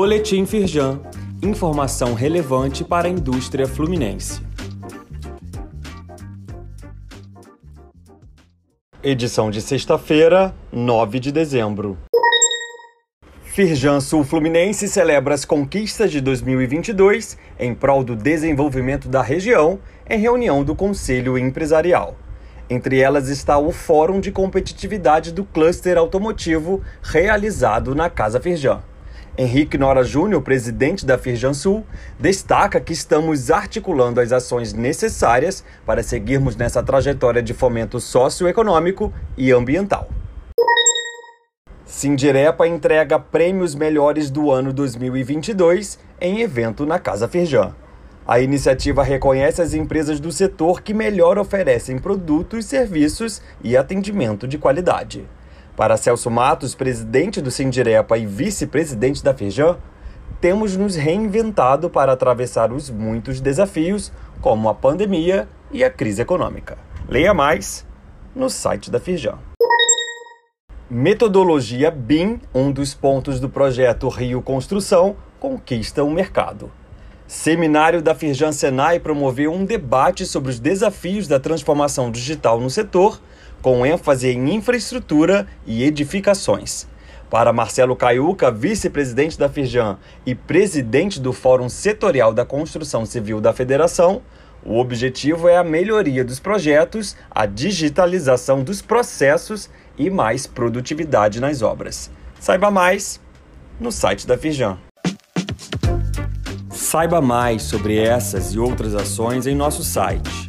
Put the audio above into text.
Boletim Firjan. Informação relevante para a indústria fluminense. Edição de sexta-feira, 9 de dezembro. Firjan Sul Fluminense celebra as conquistas de 2022 em prol do desenvolvimento da região em reunião do Conselho Empresarial. Entre elas está o Fórum de Competitividade do Cluster Automotivo realizado na Casa Firjan. Henrique Nora Júnior, presidente da Firjan Sul, destaca que estamos articulando as ações necessárias para seguirmos nessa trajetória de fomento socioeconômico e ambiental. Sindirepa entrega prêmios melhores do ano 2022 em evento na Casa Firjan. A iniciativa reconhece as empresas do setor que melhor oferecem produtos, serviços e atendimento de qualidade. Para Celso Matos, presidente do Sindirepa e vice-presidente da Feijão, temos nos reinventado para atravessar os muitos desafios, como a pandemia e a crise econômica. Leia mais no site da Feijão. Metodologia BIM, um dos pontos do projeto Rio Construção, conquista o mercado. Seminário da Firjan Senai promoveu um debate sobre os desafios da transformação digital no setor com ênfase em infraestrutura e edificações. Para Marcelo Caiuca, vice-presidente da Firjan e presidente do Fórum Setorial da Construção Civil da Federação, o objetivo é a melhoria dos projetos, a digitalização dos processos e mais produtividade nas obras. Saiba mais no site da Firjan. Saiba mais sobre essas e outras ações em nosso site